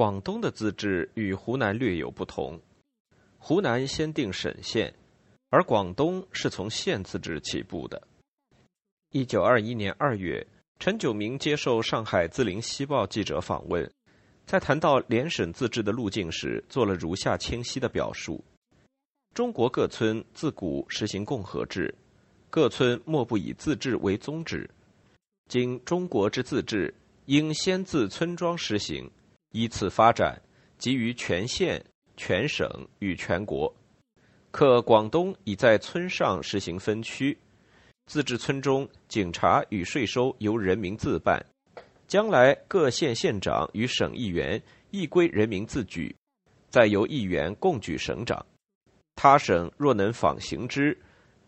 广东的自治与湖南略有不同。湖南先定省县，而广东是从县自治起步的。一九二一年二月，陈炯明接受上海《字林西报》记者访问，在谈到联省自治的路径时，做了如下清晰的表述：中国各村自古实行共和制，各村莫不以自治为宗旨。今中国之自治，应先自村庄实行。依次发展，及于全县、全省与全国。可广东已在村上实行分区，自治村中警察与税收由人民自办，将来各县县长与省议员亦归人民自举，再由议员共举省长。他省若能仿行之，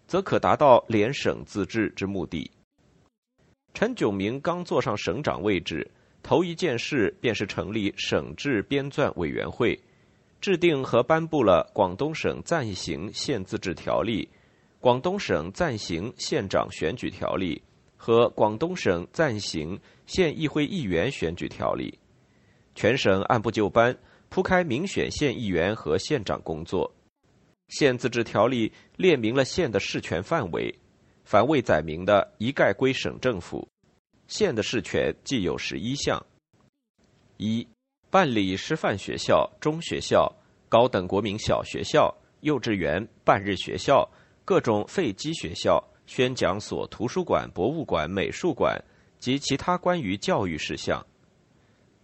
则可达到联省自治之目的。陈炯明刚坐上省长位置。头一件事便是成立省制编纂委员会，制定和颁布了《广东省暂行县自治条例》、《广东省暂行县长选举条例》和《广东省暂行县议会议员选举条例》。全省按部就班铺开民选县议员和县长工作。县自治条例列明了县的事权范围，凡未载明的，一概归省政府。县的事权既有十一项：一、办理师范学校、中学校、高等国民小学校、幼稚园、半日学校、各种废基学校、宣讲所、图书馆、博物馆、美术馆及其他关于教育事项；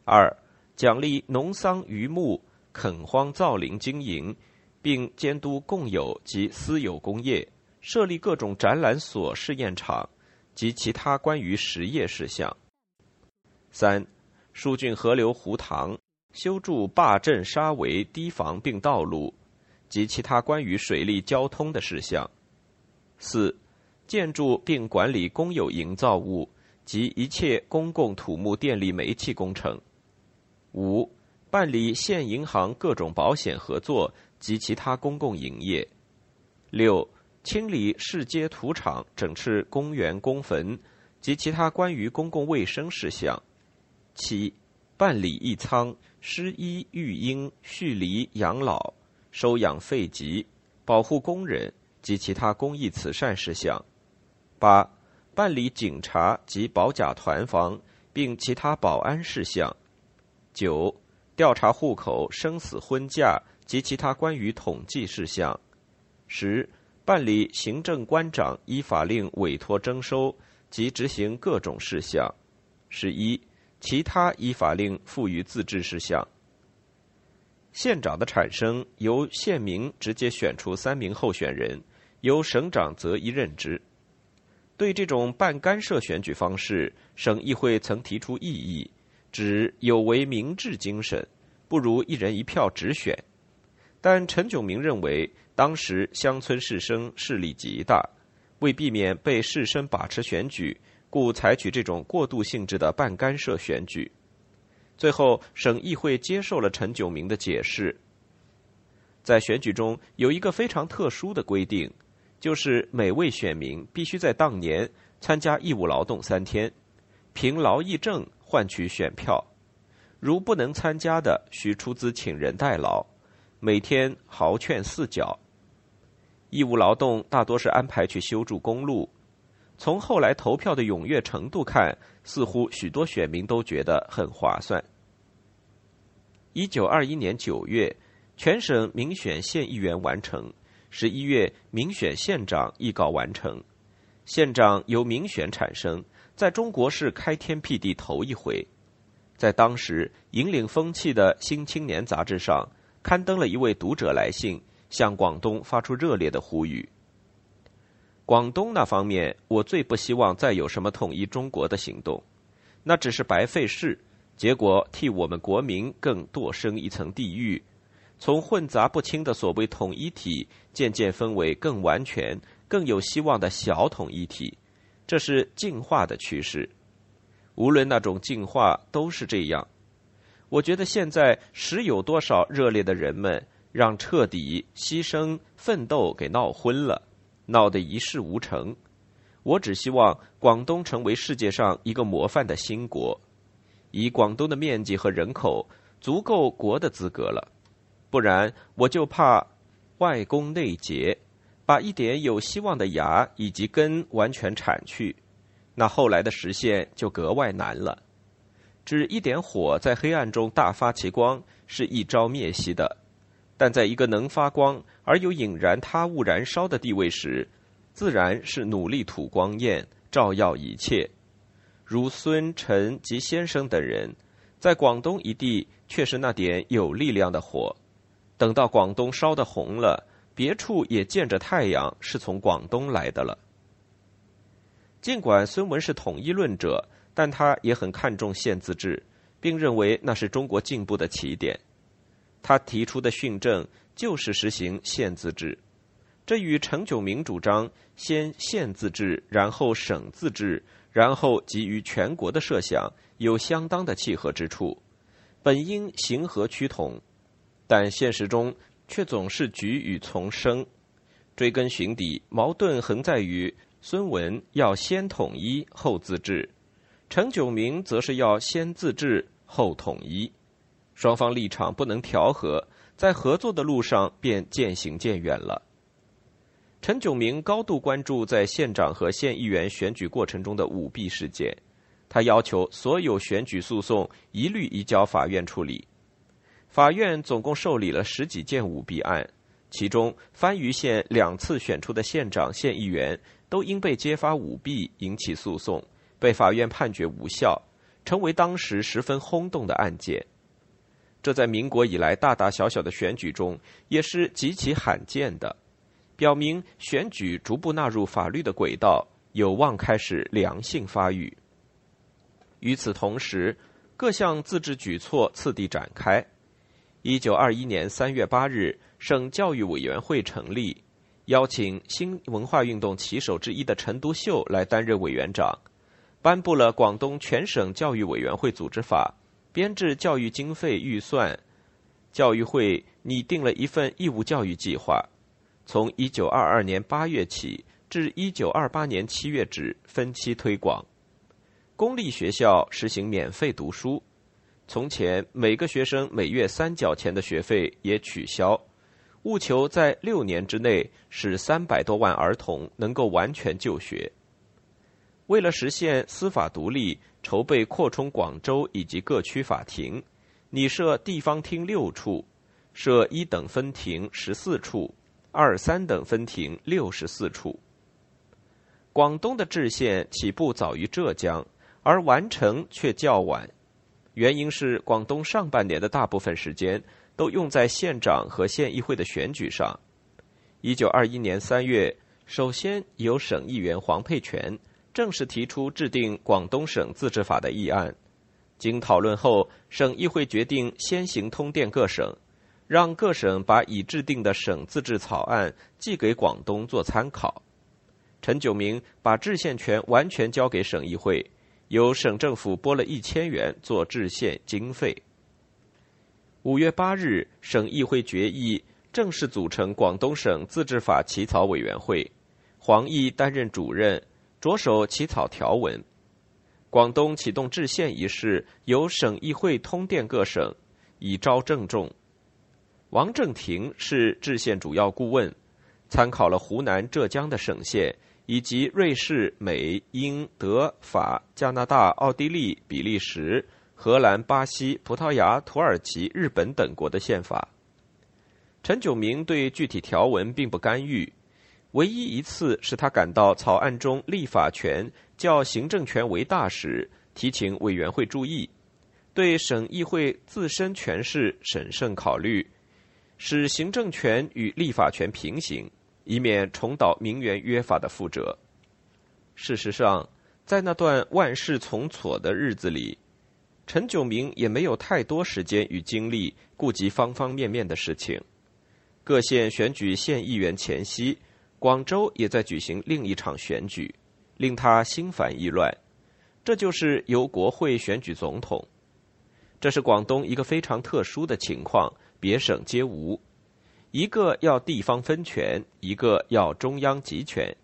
二、奖励农桑榆木、垦荒造林经营，并监督共有及私有工业，设立各种展览所、试验场。及其他关于实业事项。三、疏浚河流湖塘，修筑坝镇沙围堤防并道路，及其他关于水利交通的事项。四、建筑并管理公有营造物及一切公共土木电力煤气工程。五、办理县银行各种保险合作及其他公共营业。六。清理市街土场，整治公园公坟及其他关于公共卫生事项。七、办理义仓、施医育婴、恤离养老、收养废疾、保护工人及其他公益慈善事项。八、办理警察及保甲团房并其他保安事项。九、调查户口、生死婚嫁及其他关于统计事项。十。办理行政官长依法令委托征收及执行各种事项。十一，其他依法令赋予自治事项。县长的产生由县民直接选出三名候选人，由省长择一任之。对这种半干涉选举方式，省议会曾提出异议，指有违民治精神，不如一人一票直选。但陈炯明认为。当时乡村士绅势力极大，为避免被士绅把持选举，故采取这种过渡性质的半干涉选举。最后，省议会接受了陈炯明的解释。在选举中有一个非常特殊的规定，就是每位选民必须在当年参加义务劳动三天，凭劳役证换取选票。如不能参加的，需出资请人代劳，每天豪券四角。义务劳动大多是安排去修筑公路。从后来投票的踊跃程度看，似乎许多选民都觉得很划算。一九二一年九月，全省民选县议员完成；十一月，民选县长亦告完成。县长由民选产生，在中国是开天辟地头一回。在当时引领风气的《新青年》杂志上，刊登了一位读者来信。向广东发出热烈的呼吁。广东那方面，我最不希望再有什么统一中国的行动，那只是白费事，结果替我们国民更堕生一层地狱。从混杂不清的所谓统一体，渐渐分为更完全、更有希望的小统一体，这是进化的趋势。无论那种进化，都是这样。我觉得现在时有多少热烈的人们。让彻底牺牲奋斗给闹昏了，闹得一事无成。我只希望广东成为世界上一个模范的新国。以广东的面积和人口，足够国的资格了，不然我就怕外功内结，把一点有希望的芽以及根完全铲去，那后来的实现就格外难了。只一点火在黑暗中大发其光，是一朝灭息的；但在一个能发光而又引燃他物燃烧的地位时，自然是努力吐光焰，照耀一切。如孙陈及先生等人，在广东一地却是那点有力量的火。等到广东烧得红了，别处也见着太阳是从广东来的了。尽管孙文是统一论者。但他也很看重县自治，并认为那是中国进步的起点。他提出的训政就是实行县自治，这与陈炯明主张先县自治，然后省自治，然后给予全国的设想有相当的契合之处，本应形和趋同，但现实中却总是举与从生。追根寻底，矛盾横在于孙文要先统一后自治。陈炯明则是要先自治后统一，双方立场不能调和，在合作的路上便渐行渐远了。陈炯明高度关注在县长和县议员选举过程中的舞弊事件，他要求所有选举诉讼一律移交法院处理。法院总共受理了十几件舞弊案，其中番禺县两次选出的县长、县议员都因被揭发舞弊引起诉讼。被法院判决无效，成为当时十分轰动的案件。这在民国以来大大小小的选举中也是极其罕见的，表明选举逐步纳入法律的轨道，有望开始良性发育。与此同时，各项自治举措次第展开。一九二一年三月八日，省教育委员会成立，邀请新文化运动旗手之一的陈独秀来担任委员长。颁布了广东全省教育委员会组织法，编制教育经费预算，教育会拟定了一份义务教育计划，从一九二二年八月起至一九二八年七月止分期推广。公立学校实行免费读书，从前每个学生每月三角钱的学费也取消，务求在六年之内使三百多万儿童能够完全就学。为了实现司法独立，筹备扩充广州以及各区法庭，拟设地方厅六处，设一等分庭十四处，二三等分庭六十四处。广东的制宪起步早于浙江，而完成却较晚，原因是广东上半年的大部分时间都用在县长和县议会的选举上。一九二一年三月，首先由省议员黄佩全。正式提出制定广东省自治法的议案，经讨论后，省议会决定先行通电各省，让各省把已制定的省自治草案寄给广东做参考。陈炯明把制宪权完全交给省议会，由省政府拨了一千元做制宪经费。五月八日，省议会决议正式组成广东省自治法起草委员会，黄毅担任主任。着手起草条文，广东启动制宪仪式由省议会通电各省，以昭郑重。王正廷是制宪主要顾问，参考了湖南、浙江的省县，以及瑞士、美、英、德、法、加拿大、奥地利、比利时、荷兰、巴西、葡萄牙、土耳其、日本等国的宪法。陈炯明对具体条文并不干预。唯一一次是他感到草案中立法权较行政权为大时，提请委员会注意，对省议会自身权势审慎考虑，使行政权与立法权平行，以免重蹈名媛约法的覆辙。事实上，在那段万事从错的日子里，陈炯明也没有太多时间与精力顾及方方面面的事情。各县选举县议员前夕。广州也在举行另一场选举，令他心烦意乱。这就是由国会选举总统。这是广东一个非常特殊的情况，别省皆无。一个要地方分权，一个要中央集权，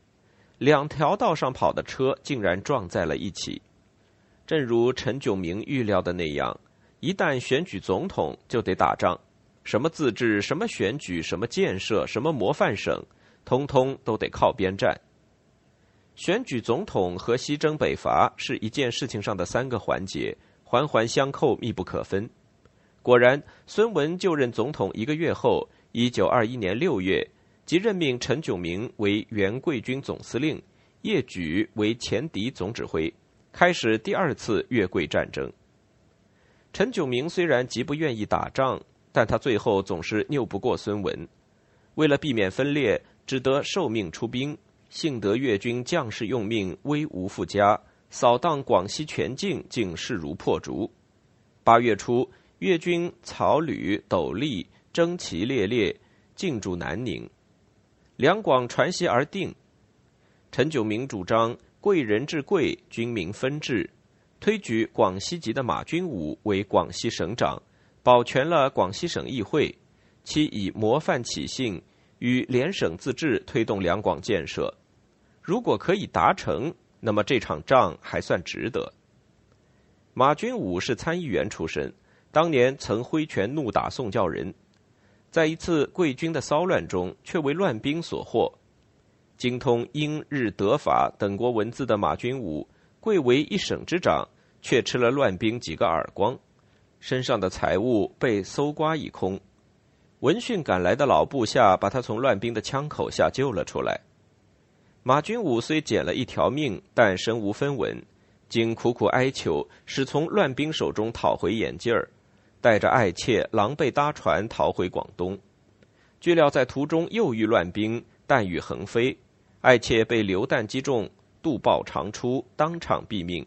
两条道上跑的车竟然撞在了一起。正如陈炯明预料的那样，一旦选举总统，就得打仗，什么自治、什么选举、什么建设、什么模范省，通通都得靠边站。选举总统和西征北伐是一件事情上的三个环节，环环相扣，密不可分。果然，孙文就任总统一个月后，一九二一年六月，即任命陈炯明为原贵军总司令，叶举为前敌总指挥，开始第二次越桂战争。陈炯明虽然极不愿意打仗，但他最后总是拗不过孙文，为了避免分裂，只得受命出兵。幸得越军将士用命，威无复加，扫荡广西全境，竟势如破竹。八月初，越军草履斗笠，征旗猎猎，进驻南宁。两广传檄而定。陈炯明主张贵人治贵，军民分治，推举广西籍的马君武为广西省长，保全了广西省议会。其以模范起兴，与联省自治，推动两广建设。如果可以达成，那么这场仗还算值得。马君武是参议员出身，当年曾挥拳怒打宋教仁，在一次贵军的骚乱中，却为乱兵所获。精通英日德法等国文字的马君武，贵为一省之长，却吃了乱兵几个耳光，身上的财物被搜刮一空。闻讯赶来的老部下把他从乱兵的枪口下救了出来。马军武虽捡了一条命，但身无分文，经苦苦哀求，使从乱兵手中讨回眼镜儿，带着爱妾狼狈搭船逃回广东。据料在途中又遇乱兵，弹雨横飞，爱妾被流弹击中，肚爆肠出，当场毙命。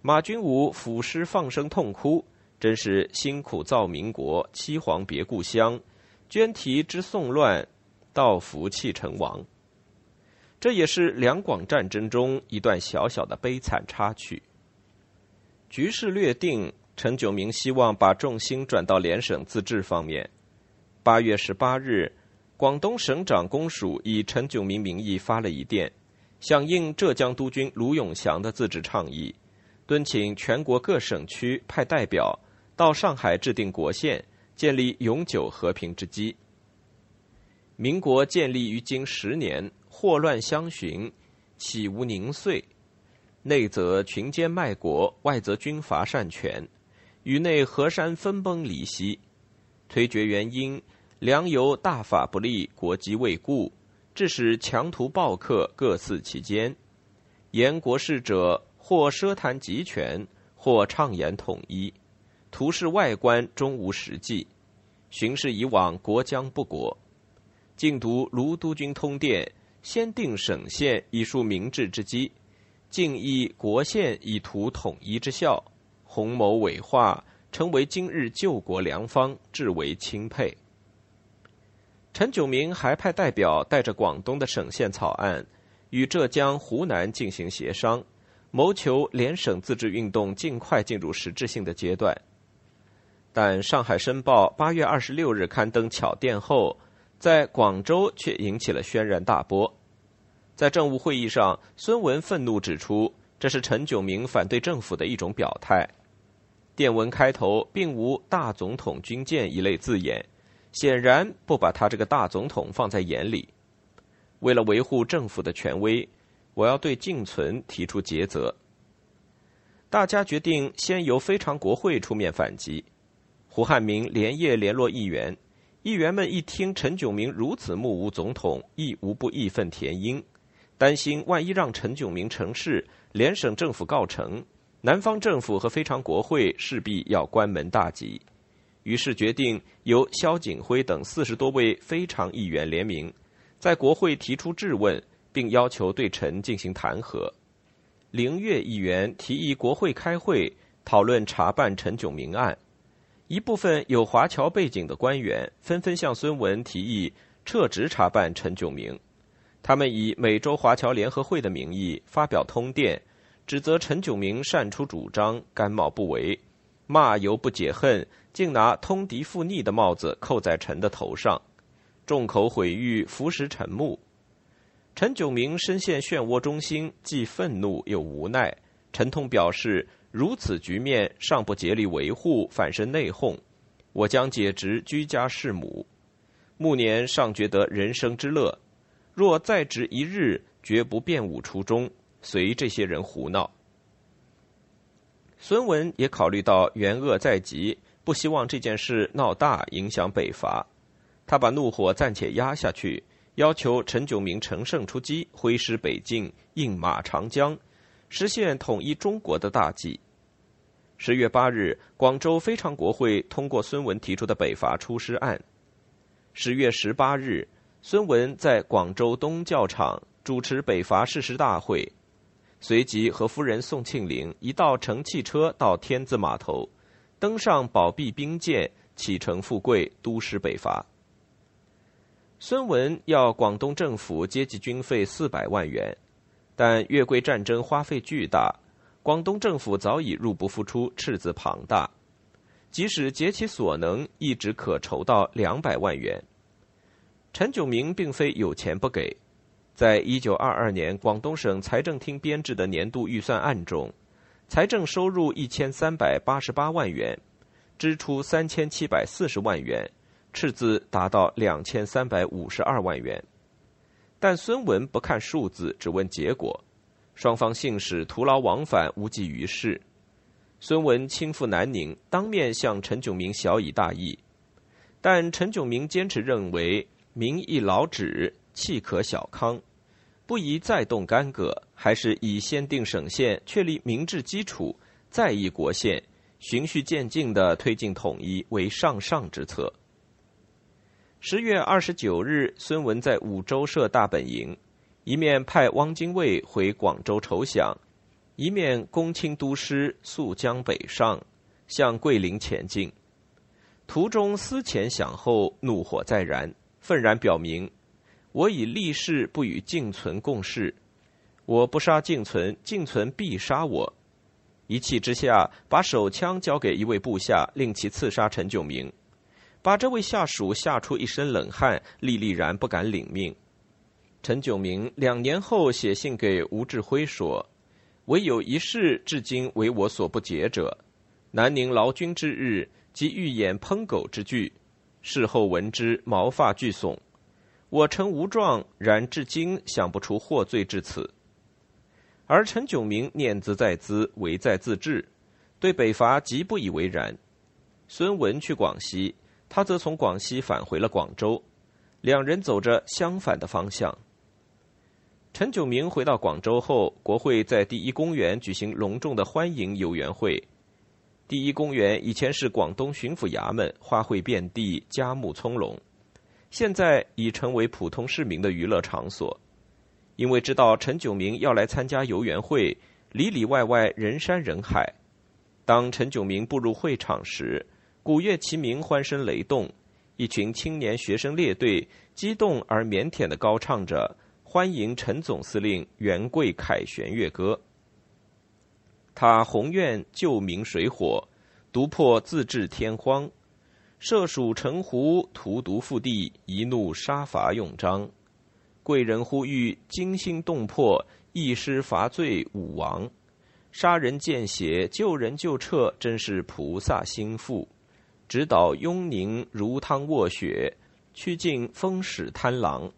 马军武俯尸放声痛哭，真是辛苦造民国，七皇别故乡，捐题之宋乱，道服弃成王。这也是两广战争中一段小小的悲惨插曲。局势略定，陈炯明希望把重心转到联省自治方面。八月十八日，广东省长公署以陈炯明名义发了一电，响应浙江督军卢永祥的自治倡议，敦请全国各省区派代表到上海制定国宪，建立永久和平之基。民国建立于今十年。祸乱相寻，岂无宁碎？内则群奸卖国，外则军阀擅权，宇内河山分崩离析。推决原因，良由大法不立，国机未固，致使强徒暴客各肆其间。言国事者，或奢谈集权，或畅言统一，图示外观，终无实际。巡视以往，国将不国。竟读卢督军通电。先定省县以树明治之基，敬依国县以图统一之效，宏谋伟化，成为今日救国良方，至为钦佩。陈炯明还派代表带着广东的省县草案，与浙江、湖南进行协商，谋求联省自治运动尽快进入实质性的阶段。但《上海申报》八月二十六日刊登巧电后。在广州却引起了轩然大波，在政务会议上，孙文愤怒指出，这是陈炯明反对政府的一种表态。电文开头并无“大总统军舰”一类字眼，显然不把他这个大总统放在眼里。为了维护政府的权威，我要对敬存提出诘责。大家决定先由非常国会出面反击。胡汉民连夜联络议员。议员们一听陈炯明如此目无总统，亦无不义愤填膺，担心万一让陈炯明成事，联省政府告成，南方政府和非常国会势必要关门大吉。于是决定由萧景辉等四十多位非常议员联名，在国会提出质问，并要求对陈进行弹劾。凌月议员提议国会开会讨论查办陈炯明案。一部分有华侨背景的官员纷纷向孙文提议撤职查办陈炯明，他们以美洲华侨联合会的名义发表通电，指责陈炯明擅出主张，甘冒不为，骂犹不解恨，竟拿通敌附逆的帽子扣在陈的头上，众口毁誉，浮石沉木。陈炯明深陷漩涡中心，既愤怒又无奈，沉痛表示。如此局面尚不竭力维护，反生内讧，我将解职居家侍母。暮年尚觉得人生之乐，若在职一日，绝不变吾初衷，随这些人胡闹。孙文也考虑到元鄂在即，不希望这件事闹大，影响北伐。他把怒火暂且压下去，要求陈炯明乘胜出击，挥师北进，应马长江，实现统一中国的大计。十月八日，广州非常国会通过孙文提出的北伐出师案。十月十八日，孙文在广州东教场主持北伐誓师大会，随即和夫人宋庆龄一道乘汽车到天字码头，登上宝璧兵舰，启程富贵督师北伐。孙文要广东政府接济军费四百万元，但越桂战争花费巨大，广东政府早已入不敷出，赤字庞大。即使竭其所能，亦只可筹到两百万元。陈炯明并非有钱不给，在一九二二年广东省财政厅编制的年度预算案中，财政收入一千三百八十八万元，支出三千七百四十万元，赤字达到两千三百五十二万元。但孙文不看数字，只问结果，双方信使徒劳往返，无济于事。孙文亲赴南宁，当面向陈炯明晓以大义，但陈炯明坚持认为民意老止，气可小康，不宜再动干戈，还是以先定省县，确立民治基础，再议国宪，循序渐进地推进统一为上上之策。十月二十九日，孙文在五洲设大本营，一面派汪精卫回广州筹饷。一面公卿都师溯江北上，向桂林前进。途中思前想后，怒火再燃，愤然表明：“我以立誓不与敬存共事，我不杀敬存，敬存必杀我。”一气之下，把手枪交给一位部下，令其刺杀陈炯明，把这位下属吓出一身冷汗，历历然不敢领命。陈炯明两年后写信给吴志辉说。唯有一事，至今为我所不解者。南宁劳军之日，即欲演烹狗之剧，事后闻之，毛发俱悚。我诚无状，然至今想不出获罪至此。而陈炯明念兹在兹，唯在自治，对北伐极不以为然。孙文去广西，他则从广西返回了广州，两人走着相反的方向。陈炯明回到广州后，国会在第一公园举行隆重的欢迎游园会。第一公园以前是广东巡抚衙门，花卉遍地，佳木葱茏，现在已成为普通市民的娱乐场所。因为知道陈炯明要来参加游园会，里里外外人山人海。当陈炯明步入会场时，鼓乐齐鸣，欢声雷动，一群青年学生列队激动而腼腆地高唱着。欢迎陈总司令元贵凯旋乐歌。他宏愿救民水火，独破自治天荒，设蜀城湖，荼毒腹地，一怒杀伐用章。贵人呼吁惊心动魄，一师伐罪武王，杀人见血，救人救撤，真是菩萨心腹。指导雍宁如汤卧雪，驱尽风使贪狼。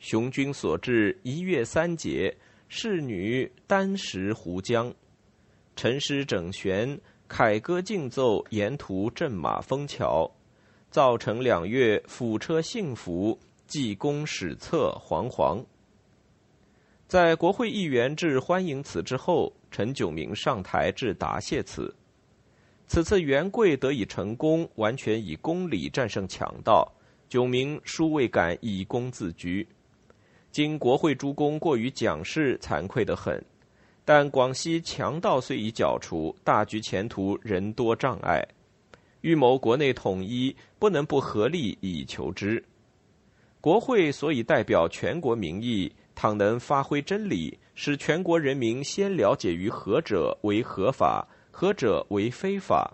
雄军所至，一月三节，侍女单食湖江，陈师整弦，凯歌竞奏，沿途阵马封桥，造成两月，辅车幸福，济公史册煌煌。在国会议员致欢迎词之后，陈炯明上台致答谢词。此次元贵得以成功，完全以公理战胜强盗，炯明殊未敢以公自居。经国会诸公过于讲事，惭愧得很。但广西强盗虽已剿除，大局前途仍多障碍。欲谋国内统一，不能不合力以求之。国会所以代表全国民意，倘能发挥真理，使全国人民先了解于何者为合法，何者为非法，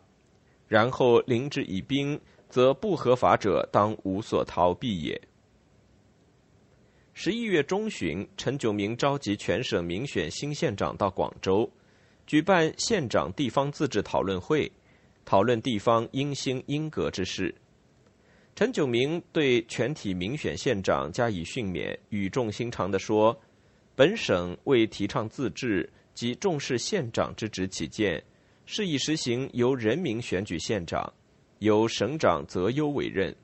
然后凌之以兵，则不合法者当无所逃避也。十一月中旬，陈炯明召集全省民选新县长到广州，举办县长地方自治讨论会，讨论地方应兴应革之事。陈炯明对全体民选县长加以训勉，语重心长地说：“本省为提倡自治及重视县长之职起见，是以实行由人民选举县长，由省长择优委任。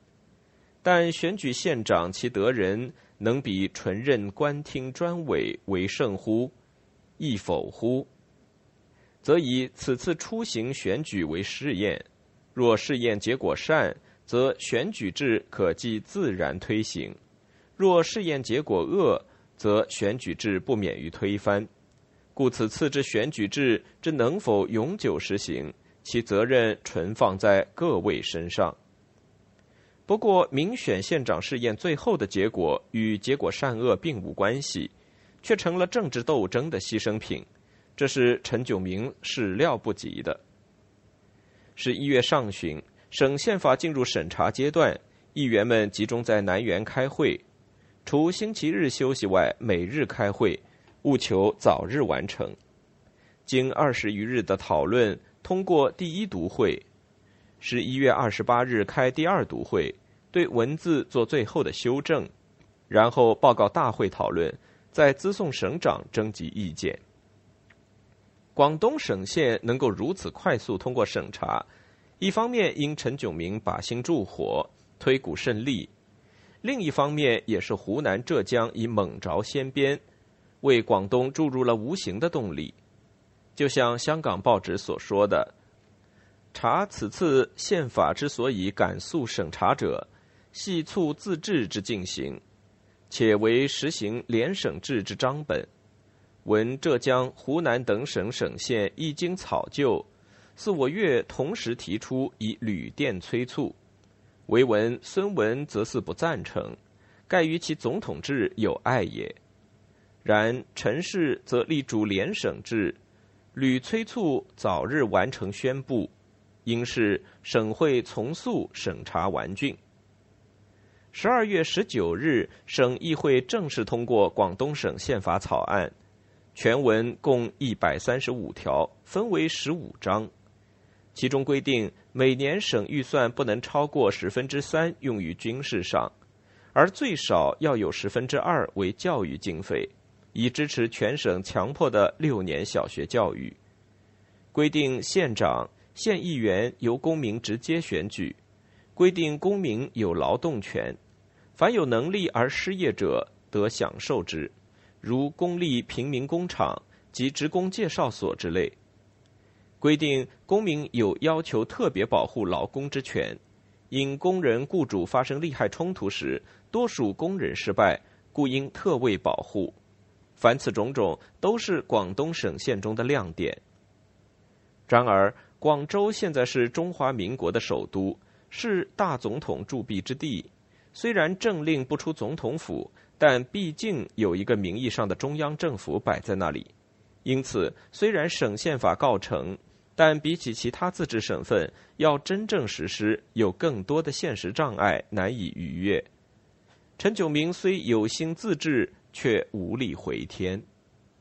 但选举县长其得人，能比纯任官厅专委为胜乎？亦否乎？”则以此次出行选举为试验，若试验结果善，则选举制可即自然推行；若试验结果恶，则选举制不免于推翻。故此次之选举制之能否永久实行，其责任纯放在各位身上。不过，民选县长试验最后的结果与结果善恶并无关系，却成了政治斗争的牺牲品。这是陈炯明始料不及的。十一月上旬，省宪法进入审查阶段，议员们集中在南园开会，除星期日休息外，每日开会，务求早日完成。经二十余日的讨论，通过第一读会，十一月二十八日开第二读会，对文字做最后的修正，然后报告大会讨论，再资送省长征集意见。广东省县能够如此快速通过审查，一方面因陈炯明把心助火，推股胜利；另一方面也是湖南、浙江以猛着先鞭，为广东注入了无形的动力。就像香港报纸所说的：“查此次宪法之所以赶速审查者，系促自治之进行，且为实行联省制之章本。”闻浙江、湖南等省省县一经草就，似我越同时提出以旅电催促。唯闻孙文则似不赞成，盖于其总统制有碍也。然陈氏则力主联省制，屡催促早日完成宣布，应是省会从速审查完竣。十二月十九日，省议会正式通过广东省宪法草案。全文共一百三十五条，分为十五章，其中规定每年省预算不能超过十分之三用于军事上，而最少要有十分之二为教育经费，以支持全省强迫的六年小学教育。规定县长、县议员由公民直接选举，规定公民有劳动权，凡有能力而失业者得享受之。如公立平民工厂及职工介绍所之类，规定公民有要求特别保护劳工之权。因工人雇主发生利害冲突时，多数工人失败，故应特为保护。凡此种种，都是广东省县中的亮点。然而，广州现在是中华民国的首都，是大总统驻跸之地。虽然政令不出总统府。但毕竟有一个名义上的中央政府摆在那里，因此虽然省宪法告成，但比起其他自治省份，要真正实施有更多的现实障碍难以逾越。陈炯明虽有心自治，却无力回天。